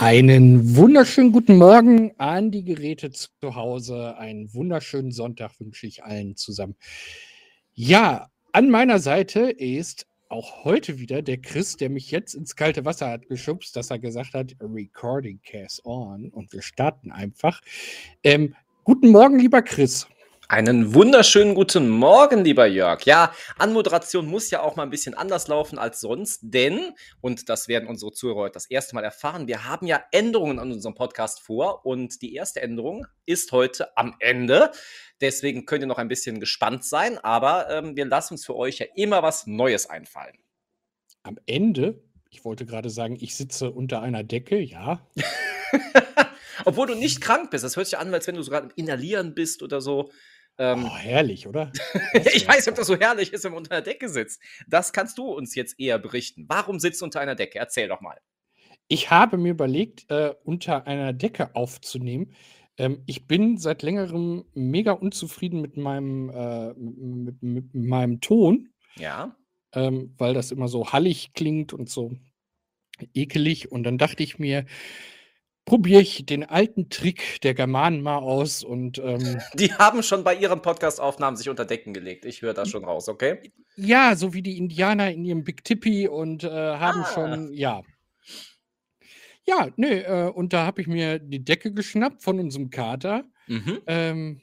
Einen wunderschönen guten Morgen an die Geräte zu Hause. Einen wunderschönen Sonntag wünsche ich allen zusammen. Ja, an meiner Seite ist auch heute wieder der Chris, der mich jetzt ins kalte Wasser hat geschubst, dass er gesagt hat, Recording cast on und wir starten einfach. Ähm, guten Morgen, lieber Chris. Einen wunderschönen guten Morgen, lieber Jörg. Ja, Anmoderation muss ja auch mal ein bisschen anders laufen als sonst, denn, und das werden unsere Zuhörer heute das erste Mal erfahren, wir haben ja Änderungen an unserem Podcast vor und die erste Änderung ist heute am Ende. Deswegen könnt ihr noch ein bisschen gespannt sein, aber ähm, wir lassen uns für euch ja immer was Neues einfallen. Am Ende? Ich wollte gerade sagen, ich sitze unter einer Decke, ja. Obwohl du nicht krank bist. Das hört sich an, als wenn du sogar im Inhalieren bist oder so. Ähm, oh, herrlich, oder? ich weiß nicht, ob das so herrlich ist, wenn man unter einer Decke sitzt. Das kannst du uns jetzt eher berichten. Warum sitzt du unter einer Decke? Erzähl doch mal. Ich habe mir überlegt, äh, unter einer Decke aufzunehmen. Ähm, ich bin seit längerem mega unzufrieden mit meinem, äh, mit, mit, meinem Ton. Ja. Ähm, weil das immer so hallig klingt und so ekelig. Und dann dachte ich mir, probiere ich den alten Trick der Germanen mal aus und ähm, Die haben schon bei ihren Podcast-Aufnahmen sich unter Decken gelegt. Ich höre da schon raus, okay? Ja, so wie die Indianer in ihrem Big Tippi und äh, haben ah. schon, ja. Ja, nö, äh, und da habe ich mir die Decke geschnappt von unserem Kater. Mhm. Ähm,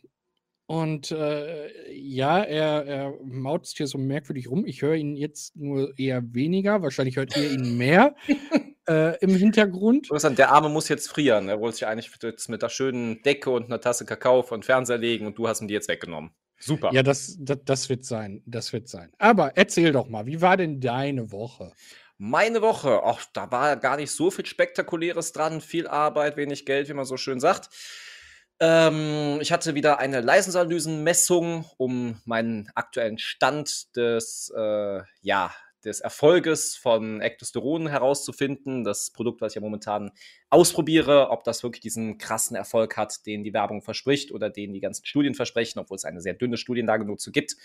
und äh, ja, er, er mautzt hier so merkwürdig rum. Ich höre ihn jetzt nur eher weniger. Wahrscheinlich hört ihr ihn mehr. äh, im Hintergrund. Der Arme muss jetzt frieren. Er wollte sich eigentlich jetzt mit der schönen Decke und einer Tasse Kakao von Fernseher legen und du hast ihm die jetzt weggenommen. Super. Ja, das, das, das wird sein. Das wird sein. Aber erzähl doch mal, wie war denn deine Woche? Meine Woche, ach, da war gar nicht so viel Spektakuläres dran. Viel Arbeit, wenig Geld, wie man so schön sagt. Ähm, ich hatte wieder eine Leistungsanalysenmessung, um meinen aktuellen Stand des, äh, ja, des Erfolges von Ectosteron herauszufinden. Das Produkt, was ich ja momentan ausprobiere, ob das wirklich diesen krassen Erfolg hat, den die Werbung verspricht oder den die ganzen Studien versprechen, obwohl es eine sehr dünne Studienlage nur zu gibt.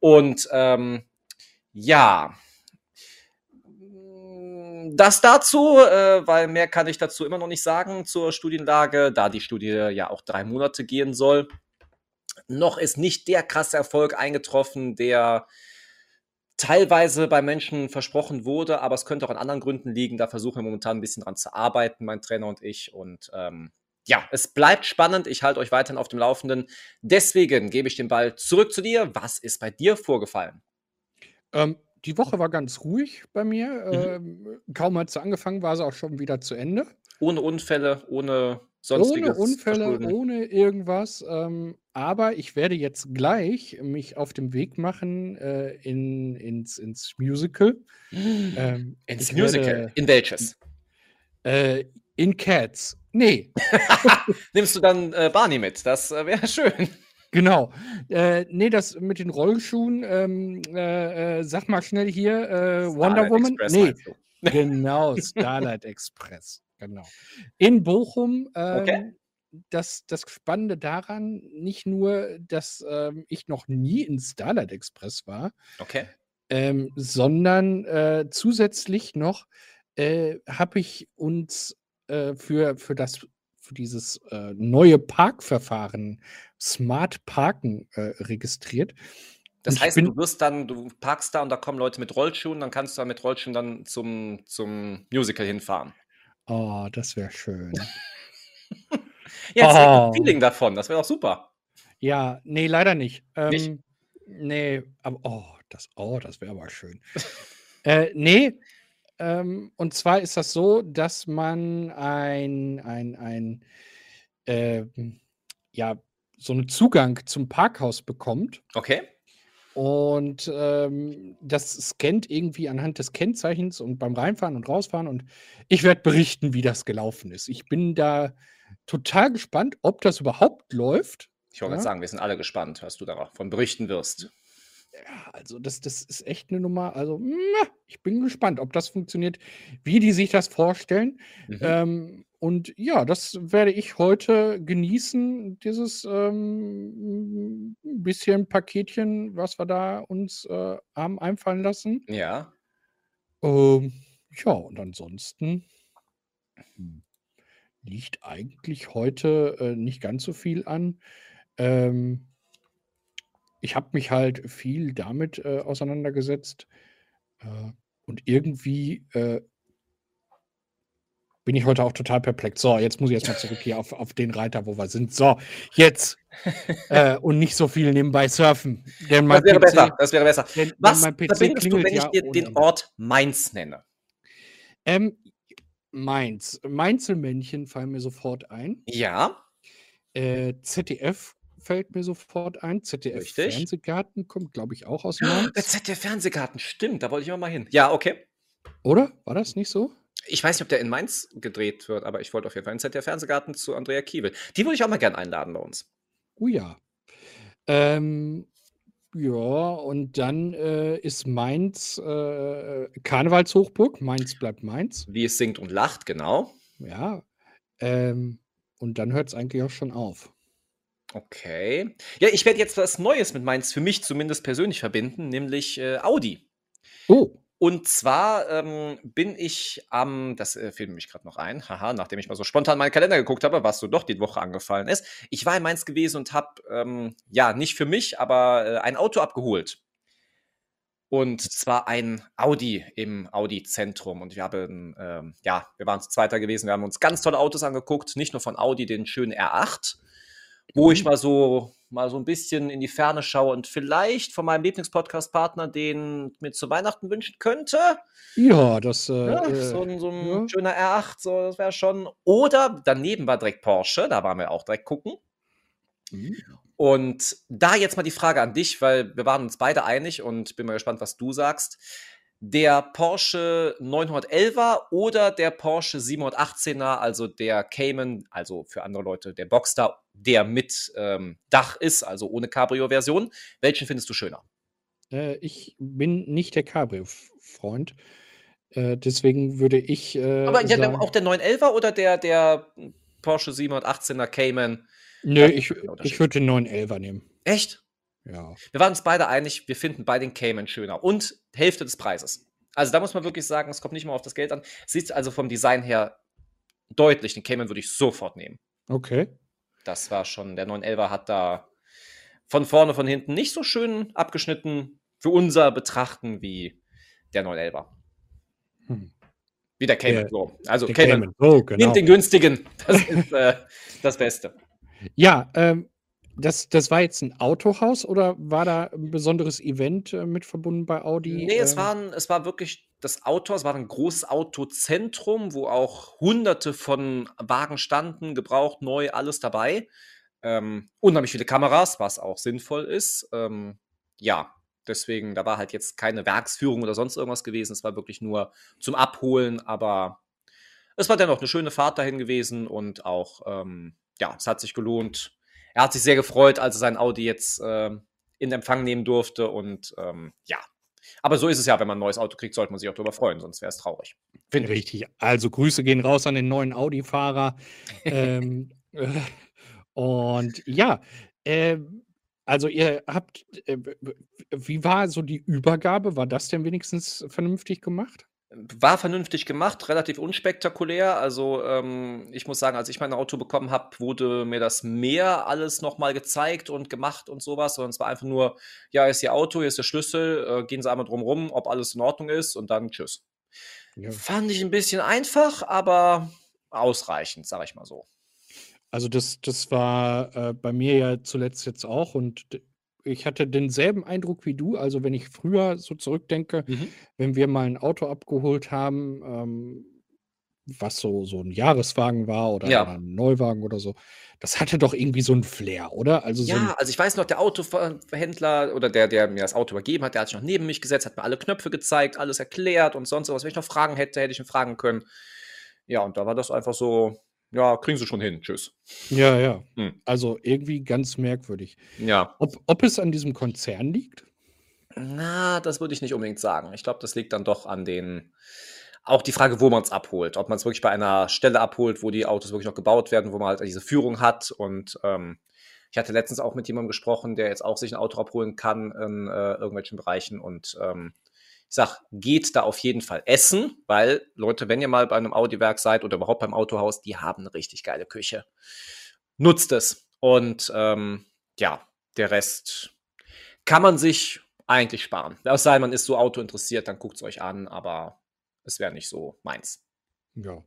Und ähm, ja, das dazu, äh, weil mehr kann ich dazu immer noch nicht sagen zur Studienlage, da die Studie ja auch drei Monate gehen soll. Noch ist nicht der krasse Erfolg eingetroffen, der teilweise bei Menschen versprochen wurde, aber es könnte auch an anderen Gründen liegen. Da versuchen wir momentan ein bisschen dran zu arbeiten, mein Trainer und ich. Und ähm, ja, es bleibt spannend. Ich halte euch weiterhin auf dem Laufenden. Deswegen gebe ich den Ball zurück zu dir. Was ist bei dir vorgefallen? Ähm, die Woche war ganz ruhig bei mir. Mhm. Ähm, kaum hat sie angefangen, war sie auch schon wieder zu Ende. Ohne Unfälle, ohne sonstiges. Ohne Unfälle, ohne irgendwas. Ähm, aber ich werde jetzt gleich mich auf dem Weg machen äh, in, ins, ins Musical. Ähm, ins Musical? Werde, in welches? Äh, in Cats. Nee. Nimmst du dann äh, Barney mit? Das äh, wäre schön. Genau. Äh, nee, das mit den Rollschuhen, ähm, äh, äh, sag mal schnell hier, äh, Wonder Woman. Express nee, genau, Starlight Express. Genau. In Bochum. Ähm, okay. Das, das Spannende daran, nicht nur, dass ähm, ich noch nie in Starlight Express war, okay. ähm, sondern äh, zusätzlich noch äh, habe ich uns äh, für, für das für dieses äh, neue Parkverfahren Smart Parken äh, registriert. Das heißt, bin, du wirst dann, du parkst da und da kommen Leute mit Rollschuhen, dann kannst du da mit Rollschuhen dann zum, zum Musical hinfahren. Oh, das wäre schön. Jetzt oh. ein Feeling davon, das wäre doch super. Ja, nee, leider nicht. Ähm, nicht? Nee, aber oh, das, oh, das wäre aber schön. äh, nee, ähm, und zwar ist das so, dass man ein, ein, ein äh, ja, so einen Zugang zum Parkhaus bekommt. Okay. Und ähm, das scannt irgendwie anhand des Kennzeichens und beim Reinfahren und Rausfahren. Und ich werde berichten, wie das gelaufen ist. Ich bin da total gespannt, ob das überhaupt läuft. Ich wollte ja? sagen, wir sind alle gespannt, was du davon berichten wirst. Ja, also das, das ist echt eine Nummer. Also, ich bin gespannt, ob das funktioniert, wie die sich das vorstellen. Mhm. Ähm, und ja, das werde ich heute genießen, dieses ähm, bisschen Paketchen, was wir da uns äh, haben einfallen lassen. Ja. Ähm, ja, und ansonsten. Liegt eigentlich heute äh, nicht ganz so viel an. Ähm, ich habe mich halt viel damit äh, auseinandergesetzt. Äh, und irgendwie äh, bin ich heute auch total perplex. So, jetzt muss ich erstmal zurück hier auf, auf den Reiter, wo wir sind. So, jetzt. äh, und nicht so viel nebenbei surfen. Denn das wäre PC, besser. Das wäre besser. Denn, Was denn verbindest du, wenn ich dir den Ort Mainz nenne? Ähm, Mainz. Mainzelmännchen fallen mir sofort ein. Ja. Äh, ZDF fällt mir sofort ein. ZDF. Fernsehgarten kommt, glaube ich, auch aus Mainz. Der ZDF Fernsehgarten, stimmt, da wollte ich auch mal hin. Ja, okay. Oder? War das nicht so? Ich weiß nicht, ob der in Mainz gedreht wird, aber ich wollte auf jeden Fall in ZDF Fernsehgarten zu Andrea Kiewel. Die würde ich auch mal gerne einladen bei uns. Oh ja. Ähm, ja, und dann äh, ist Mainz äh, Karnevalshochburg. Mainz bleibt Mainz. Wie es singt und lacht, genau. Ja. Ähm, und dann hört es eigentlich auch schon auf. Okay. Ja, ich werde jetzt was Neues mit Mainz für mich zumindest persönlich verbinden, nämlich äh, Audi. Oh. Und zwar ähm, bin ich am, das äh, fällt mich gerade noch ein, haha, nachdem ich mal so spontan meinen Kalender geguckt habe, was so doch die Woche angefallen ist. Ich war in Mainz gewesen und habe, ähm, ja, nicht für mich, aber äh, ein Auto abgeholt. Und zwar ein Audi im Audi-Zentrum. Und wir haben, ähm, ja, wir waren zu zweiter gewesen, wir haben uns ganz tolle Autos angeguckt, nicht nur von Audi den schönen R8, wo ich mhm. mal so mal so ein bisschen in die Ferne schaue und vielleicht von meinem Lieblingspodcast-Partner den mir zu Weihnachten wünschen könnte. Ja, das äh, ja, äh, so, ein, so ein ja. schöner R8, so das wäre schon. Oder daneben war direkt Porsche, da waren wir auch direkt gucken. Mhm. Und da jetzt mal die Frage an dich, weil wir waren uns beide einig und bin mal gespannt, was du sagst der Porsche 911er oder der Porsche 718er, also der Cayman, also für andere Leute der Boxster, der mit ähm, Dach ist, also ohne Cabrio-Version. Welchen findest du schöner? Äh, ich bin nicht der Cabrio-Freund. Äh, deswegen würde ich. Äh, Aber ja, sagen, auch der 911er oder der, der Porsche 718er Cayman? Nö, ich, ich würde den 911er nehmen. Echt? Ja. Wir waren uns beide einig, wir finden bei den Cayman schöner und Hälfte des Preises. Also da muss man wirklich sagen, es kommt nicht mal auf das Geld an. Sieht also vom Design her deutlich. Den Cayman würde ich sofort nehmen. Okay. Das war schon, der 911er hat da von vorne, von hinten nicht so schön abgeschnitten für unser Betrachten wie der 911er. Hm. Wie der Cayman. Der, so. Also Cayman. Cayman. Oh, genau. Nimmt den günstigen. Das ist äh, das Beste. Ja, ähm, das, das war jetzt ein Autohaus oder war da ein besonderes Event äh, mit verbunden bei Audi? Nee, es, ähm war, es war wirklich das Auto, es war ein großes Autozentrum, wo auch hunderte von Wagen standen, gebraucht, neu, alles dabei. Ähm, unheimlich viele Kameras, was auch sinnvoll ist. Ähm, ja, deswegen, da war halt jetzt keine Werksführung oder sonst irgendwas gewesen. Es war wirklich nur zum Abholen, aber es war dennoch eine schöne Fahrt dahin gewesen und auch, ähm, ja, es hat sich gelohnt er hat sich sehr gefreut, als er sein Audi jetzt äh, in Empfang nehmen durfte. Und ähm, ja, aber so ist es ja, wenn man ein neues Auto kriegt, sollte man sich auch darüber freuen, sonst wäre es traurig. Finde Richtig. Also Grüße gehen raus an den neuen Audi-Fahrer. ähm, äh, und ja, äh, also ihr habt, äh, wie war so die Übergabe? War das denn wenigstens vernünftig gemacht? War vernünftig gemacht, relativ unspektakulär. Also, ähm, ich muss sagen, als ich mein Auto bekommen habe, wurde mir das mehr alles nochmal gezeigt und gemacht und sowas. Sondern es war einfach nur, ja, hier ist Ihr Auto, hier ist der Schlüssel, äh, gehen Sie einmal drum rum, ob alles in Ordnung ist und dann tschüss. Ja. Fand ich ein bisschen einfach, aber ausreichend, sag ich mal so. Also das, das war äh, bei mir ja zuletzt jetzt auch und ich hatte denselben Eindruck wie du. Also, wenn ich früher so zurückdenke, Mhm. wenn wir mal ein Auto abgeholt haben, ähm, was so so 'n Jahreswagen war oder Ja. 'n Neuwagen oder so, das hatte doch irgendwie so 'n Flair, oder? Also, so Ja, also ich weiß noch, der Autoverhändler oder der, der mir das Auto übergeben hat, der hat sich noch neben mich gesetzt, hat mir alle Knöpfe gezeigt, alles erklärt und sonst was. Wenn ich noch Fragen hätte, hätte ich ihn fragen können. Ja, und da war das einfach so ja, kriegen sie schon hin. Tschüss. Ja, ja. Hm. Also irgendwie ganz merkwürdig. Ja. Ob, ob es an diesem Konzern liegt? Na, das würde ich nicht unbedingt sagen. Ich glaube, das liegt dann doch an den. Auch die Frage, wo man es abholt. Ob man es wirklich bei einer Stelle abholt, wo die Autos wirklich noch gebaut werden, wo man halt diese Führung hat. Und ähm, ich hatte letztens auch mit jemandem gesprochen, der jetzt auch sich ein Auto abholen kann in äh, irgendwelchen Bereichen. Und ähm, Ich sag, geht da auf jeden Fall essen, weil, Leute, wenn ihr mal bei einem Audi-Werk seid oder überhaupt beim Autohaus, die haben eine richtig geile Küche. Nutzt es. Und ähm, ja, der Rest kann man sich eigentlich sparen. Es sei man ist so Auto interessiert, dann guckt es euch an, aber es wäre nicht so meins. Ja.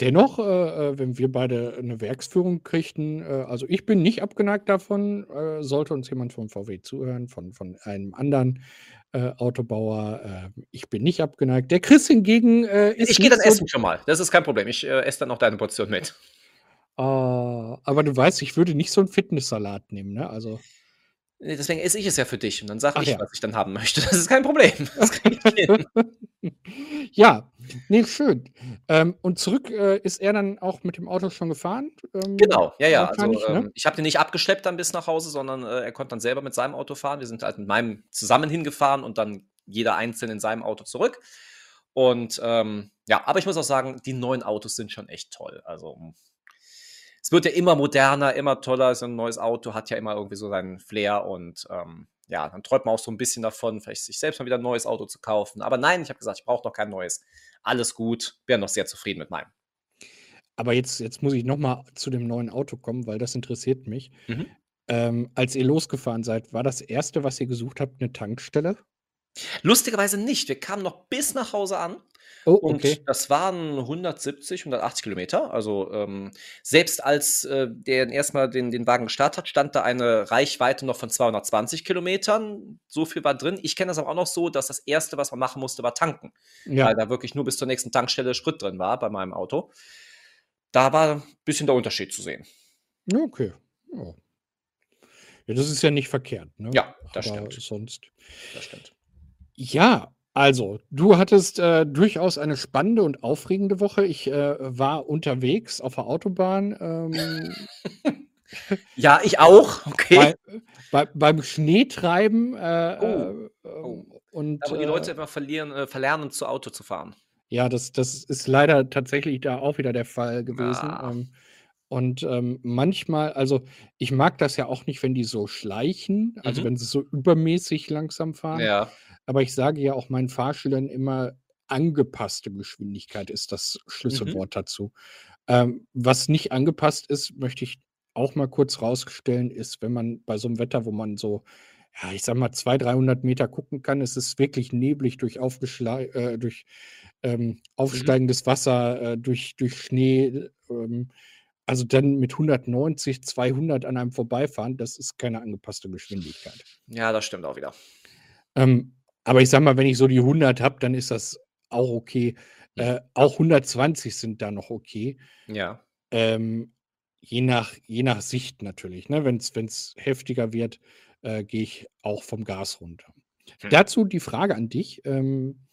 Dennoch, äh, äh, wenn wir beide eine Werksführung kriegten, äh, also ich bin nicht abgeneigt davon, äh, sollte uns jemand vom VW zuhören, von, von einem anderen äh, Autobauer. Äh, ich bin nicht abgeneigt. Der Chris hingegen ist. Ich gehe dann so essen schon mal. Das ist kein Problem. Ich esse dann auch deine Portion mit. Uh, aber du weißt, ich würde nicht so einen Fitnesssalat nehmen, ne? Also. Deswegen esse ich es ja für dich und dann sage ich, ja. was ich dann haben möchte. Das ist kein Problem. Das kann ich ja, nee, schön. Ähm, und zurück äh, ist er dann auch mit dem Auto schon gefahren? Ähm, genau, ja, ja. Also, ne? ähm, ich habe den nicht abgeschleppt dann bis nach Hause, sondern äh, er konnte dann selber mit seinem Auto fahren. Wir sind halt mit meinem zusammen hingefahren und dann jeder einzeln in seinem Auto zurück. Und ähm, ja, aber ich muss auch sagen, die neuen Autos sind schon echt toll. Also es wird ja immer moderner, immer toller. So ein neues Auto hat ja immer irgendwie so seinen Flair und ähm, ja, dann träumt man auch so ein bisschen davon, vielleicht sich selbst mal wieder ein neues Auto zu kaufen. Aber nein, ich habe gesagt, ich brauche doch kein neues. Alles gut, wäre noch sehr zufrieden mit meinem. Aber jetzt, jetzt muss ich nochmal zu dem neuen Auto kommen, weil das interessiert mich. Mhm. Ähm, als ihr losgefahren seid, war das erste, was ihr gesucht habt, eine Tankstelle? Lustigerweise nicht. Wir kamen noch bis nach Hause an Oh, okay. Und das waren 170, 180 Kilometer. Also ähm, selbst als äh, der erstmal den, den Wagen gestartet hat, stand da eine Reichweite noch von 220 Kilometern. So viel war drin. Ich kenne das aber auch noch so, dass das Erste, was man machen musste, war tanken. Ja. Weil da wirklich nur bis zur nächsten Tankstelle Sprit drin war bei meinem Auto. Da war ein bisschen der Unterschied zu sehen. Okay. Oh. Ja, das ist ja nicht verkehrt. Ne? Ja, das aber stimmt. Sonst. Das stimmt. Ja, also, du hattest, äh, durchaus eine spannende und aufregende Woche. Ich, äh, war unterwegs auf der Autobahn, ähm Ja, ich auch, okay. bei bei beim Schneetreiben, äh, Oh, äh, oh. Und, wo die Leute immer verlieren äh, verlernen, zu Auto zu fahren. ja, das das ist leider tatsächlich da auch wieder der Fall gewesen. Ah. Ähm, und, ähm, manchmal also, ich mag das ja auch nicht, wenn die so schleichen, also, Mhm. wenn sie so übermäßig langsam fahren. Ja. Aber ich sage ja auch meinen Fahrschülern immer, angepasste Geschwindigkeit ist das Mhm. Schlüsselwort dazu. Ähm, was nicht angepasst ist, möchte ich auch mal kurz rausstellen, ist, wenn man bei so einem Wetter, wo man so, ja, ich sage mal 200, 300 Meter gucken kann, es ist wirklich neblig durch äh, durch, ähm, Mhm. aufsteigendes Wasser, äh, durch durch Schnee, ähm, also dann mit 190, 200 an einem vorbeifahren, das ist keine angepasste Geschwindigkeit. Ja, das stimmt auch wieder. Ähm aber ich sage mal, wenn ich so die 100 habe, dann ist das auch okay. Äh, auch 120 sind da noch okay. Ja. Ähm, je nach je nach Sicht natürlich, ne? Wenn es heftiger wird, äh, gehe ich auch vom Gas runter. Hm. Dazu die Frage an dich, ähm,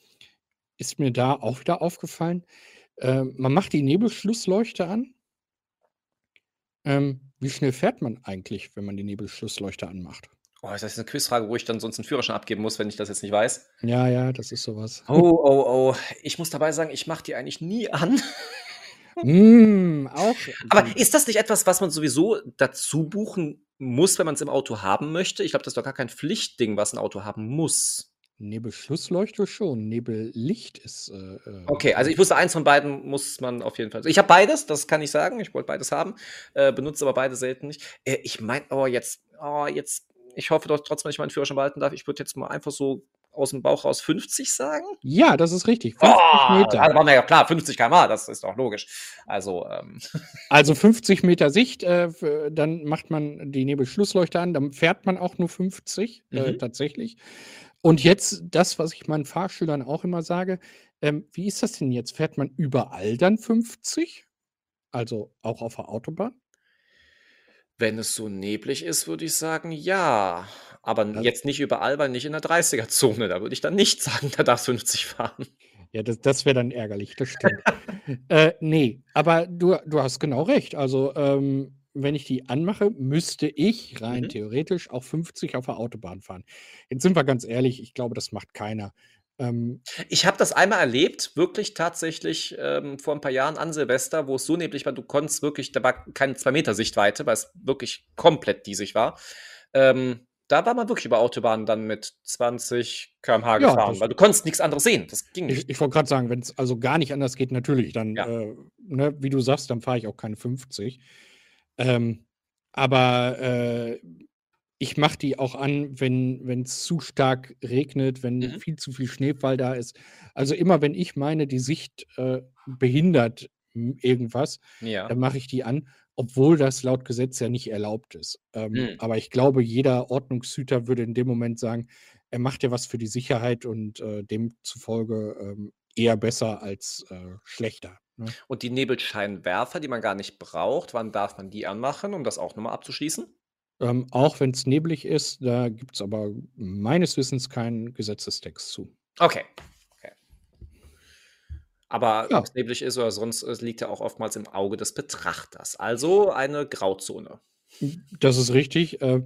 ist mir da auch wieder aufgefallen, ähm, man macht die Nebelschlussleuchte an. Ähm, wie schnell fährt man eigentlich, wenn man die Nebelschlussleuchte anmacht? Oh, ist das eine Quizfrage, wo ich dann sonst einen Führerschein abgeben muss, wenn ich das jetzt nicht weiß? Ja, ja, das ist sowas. Oh, oh, oh. Ich muss dabei sagen, ich mache die eigentlich nie an. Mm, auch. Aber ist das nicht etwas, was man sowieso dazu buchen muss, wenn man es im Auto haben möchte? Ich glaube, das ist doch gar kein Pflichtding, was ein Auto haben muss. Nebelschlussleuchte schon, Nebellicht ist. Äh, äh okay, also ich wusste, eins von beiden muss man auf jeden Fall. Ich habe beides, das kann ich sagen. Ich wollte beides haben, äh, benutze aber beide selten nicht. Äh, ich meine, oh, jetzt, oh, jetzt ich hoffe doch trotzdem, dass ich meinen Führerschein behalten darf. Ich würde jetzt mal einfach so aus dem Bauch raus 50 sagen. Ja, das ist richtig. 50 oh, Meter. Also war mir ja klar, 50 km/h, das ist doch logisch. Also, ähm. also 50 Meter Sicht, äh, dann macht man die Nebelschlussleuchte an, dann fährt man auch nur 50 äh, mhm. äh, tatsächlich. Und jetzt das, was ich meinen Fahrschülern auch immer sage, ähm, wie ist das denn jetzt? Fährt man überall dann 50? Also auch auf der Autobahn? Wenn es so neblig ist, würde ich sagen, ja. Aber Also jetzt nicht überall, weil nicht in der 30er-Zone. Da würde ich dann nicht sagen, da darfst du 50 fahren. Ja, das das wäre dann ärgerlich, das stimmt. Äh, ne, aber du du hast genau recht. Also, ähm, wenn ich die anmache, müsste ich rein Mhm. theoretisch auch 50 auf der Autobahn fahren. Jetzt sind wir ganz ehrlich, ich glaube, das macht keiner. Ähm, ich habe das einmal erlebt, wirklich tatsächlich ähm, vor ein paar Jahren an Silvester, wo es so neblig war, du konntest wirklich, da war keine zwei Meter Sichtweite, weil es wirklich komplett diesig war. Ähm, da war man wirklich über Autobahnen dann mit 20 km/h ja, gefahren, weil du konntest nichts anderes sehen. Das ging nicht. Ich, ich wollte gerade sagen, wenn es also gar nicht anders geht, natürlich, dann, ja. äh, ne, wie du sagst, dann fahre ich auch keine 50. Ähm, aber äh, ich mache die auch an, wenn es zu stark regnet, wenn mhm. viel zu viel Schneefall da ist. Also immer, wenn ich meine, die Sicht äh, behindert irgendwas, ja. dann mache ich die an obwohl das laut Gesetz ja nicht erlaubt ist. Ähm, mhm. Aber ich glaube, jeder Ordnungshüter würde in dem Moment sagen, er macht ja was für die Sicherheit und äh, demzufolge ähm, eher besser als äh, schlechter. Ne? Und die Nebelscheinwerfer, die man gar nicht braucht, wann darf man die anmachen, um das auch nochmal abzuschließen? Ähm, auch wenn es neblig ist, da gibt es aber meines Wissens keinen Gesetzestext zu. Okay, aber ja. ob es neblig ist oder sonst, es liegt ja auch oftmals im Auge des Betrachters. Also eine Grauzone. Das ist richtig. Äh,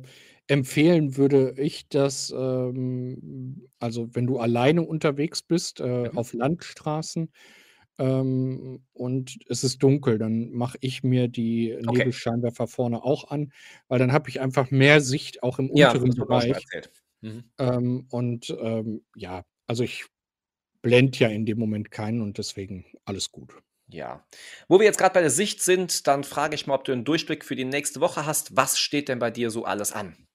empfehlen würde ich das, ähm, also wenn du alleine unterwegs bist, äh, mhm. auf Landstraßen ähm, und es ist dunkel, dann mache ich mir die okay. Nebelscheinwerfer vorne auch an, weil dann habe ich einfach mehr Sicht auch im ja, unteren Bereich. Mhm. Ähm, und ähm, ja, also ich blend ja in dem Moment keinen und deswegen alles gut. Ja. Wo wir jetzt gerade bei der Sicht sind, dann frage ich mal, ob du einen Durchblick für die nächste Woche hast. Was steht denn bei dir so alles an?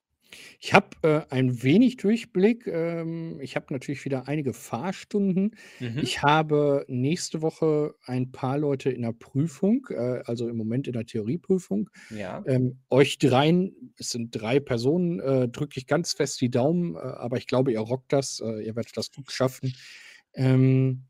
Ich habe äh, ein wenig Durchblick. Ähm, ich habe natürlich wieder einige Fahrstunden. Mhm. Ich habe nächste Woche ein paar Leute in der Prüfung, äh, also im Moment in der Theorieprüfung. Ja. Ähm, euch dreien, es sind drei Personen, äh, drücke ich ganz fest die Daumen, äh, aber ich glaube, ihr rockt das, äh, ihr werdet das gut schaffen. Ähm,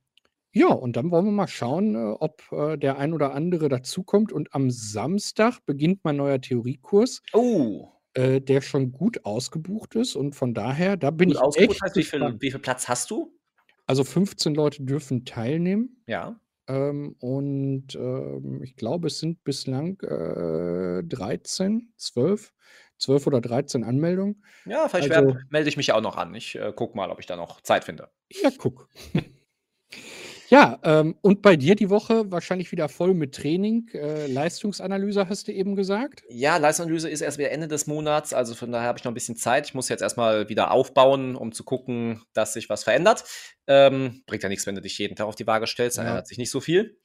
ja, und dann wollen wir mal schauen, äh, ob der ein oder andere dazukommt. Und am Samstag beginnt mein neuer Theoriekurs, Oh, äh, der schon gut ausgebucht ist. Und von daher, da bin gut ich ausgebucht heißt, wie viel, wie viel Platz hast du? Also 15 Leute dürfen teilnehmen. Ja. Ähm, und ähm, ich glaube, es sind bislang äh, 13, 12, 12 oder 13 Anmeldungen. Ja, vielleicht Also, melde ich mich auch noch an. Ich äh, gucke mal, ob ich da noch Zeit finde. Ja, guck. Ja, ähm, und bei dir die Woche wahrscheinlich wieder voll mit Training. Äh, Leistungsanalyse hast du eben gesagt? Ja, Leistungsanalyse ist erst wieder Ende des Monats, also von daher habe ich noch ein bisschen Zeit. Ich muss jetzt erstmal wieder aufbauen, um zu gucken, dass sich was verändert. Ähm, bringt ja nichts, wenn du dich jeden Tag auf die Waage stellst, dann ja. ändert sich nicht so viel.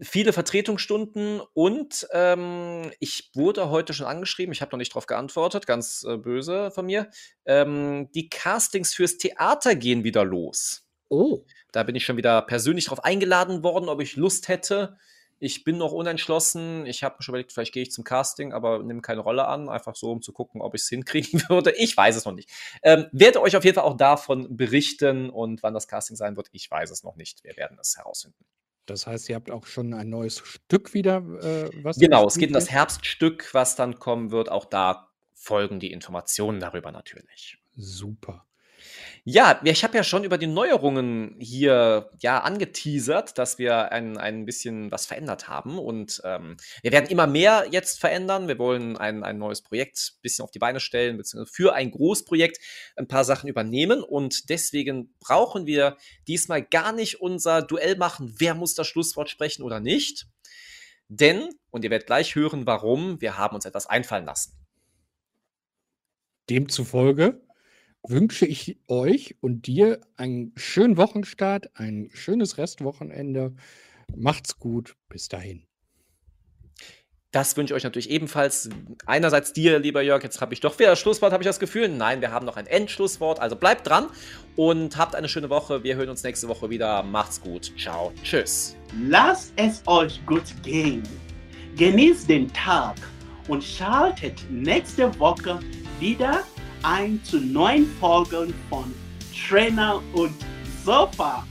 Viele Vertretungsstunden und ähm, ich wurde heute schon angeschrieben, ich habe noch nicht darauf geantwortet, ganz äh, böse von mir. Ähm, die Castings fürs Theater gehen wieder los. Oh. Da bin ich schon wieder persönlich darauf eingeladen worden, ob ich Lust hätte. Ich bin noch unentschlossen. Ich habe schon überlegt, vielleicht gehe ich zum Casting, aber nehme keine Rolle an, einfach so, um zu gucken, ob ich es hinkriegen würde. Ich weiß es noch nicht. Ähm, werde euch auf jeden Fall auch davon berichten und wann das Casting sein wird. Ich weiß es noch nicht. Wir werden es herausfinden. Das heißt, ihr habt auch schon ein neues Stück wieder, äh, was Genau, es geht in das Herbststück, was dann kommen wird. Auch da folgen die Informationen darüber natürlich. Super. Ja, ich habe ja schon über die Neuerungen hier ja angeteasert, dass wir ein, ein bisschen was verändert haben. Und ähm, wir werden immer mehr jetzt verändern. Wir wollen ein, ein neues Projekt ein bisschen auf die Beine stellen, beziehungsweise für ein Großprojekt ein paar Sachen übernehmen. Und deswegen brauchen wir diesmal gar nicht unser Duell machen, wer muss das Schlusswort sprechen oder nicht. Denn, und ihr werdet gleich hören, warum, wir haben uns etwas einfallen lassen. Demzufolge wünsche ich euch und dir einen schönen Wochenstart, ein schönes Restwochenende. Macht's gut. Bis dahin. Das wünsche ich euch natürlich ebenfalls. Einerseits dir, lieber Jörg, jetzt habe ich doch wieder das Schlusswort, habe ich das Gefühl. Nein, wir haben noch ein Endschlusswort. Also bleibt dran und habt eine schöne Woche. Wir hören uns nächste Woche wieder. Macht's gut. Ciao. Tschüss. Lasst es euch gut gehen. Genießt den Tag und schaltet nächste Woche wieder ein zu neuen Folgen von Trainer und Sofa.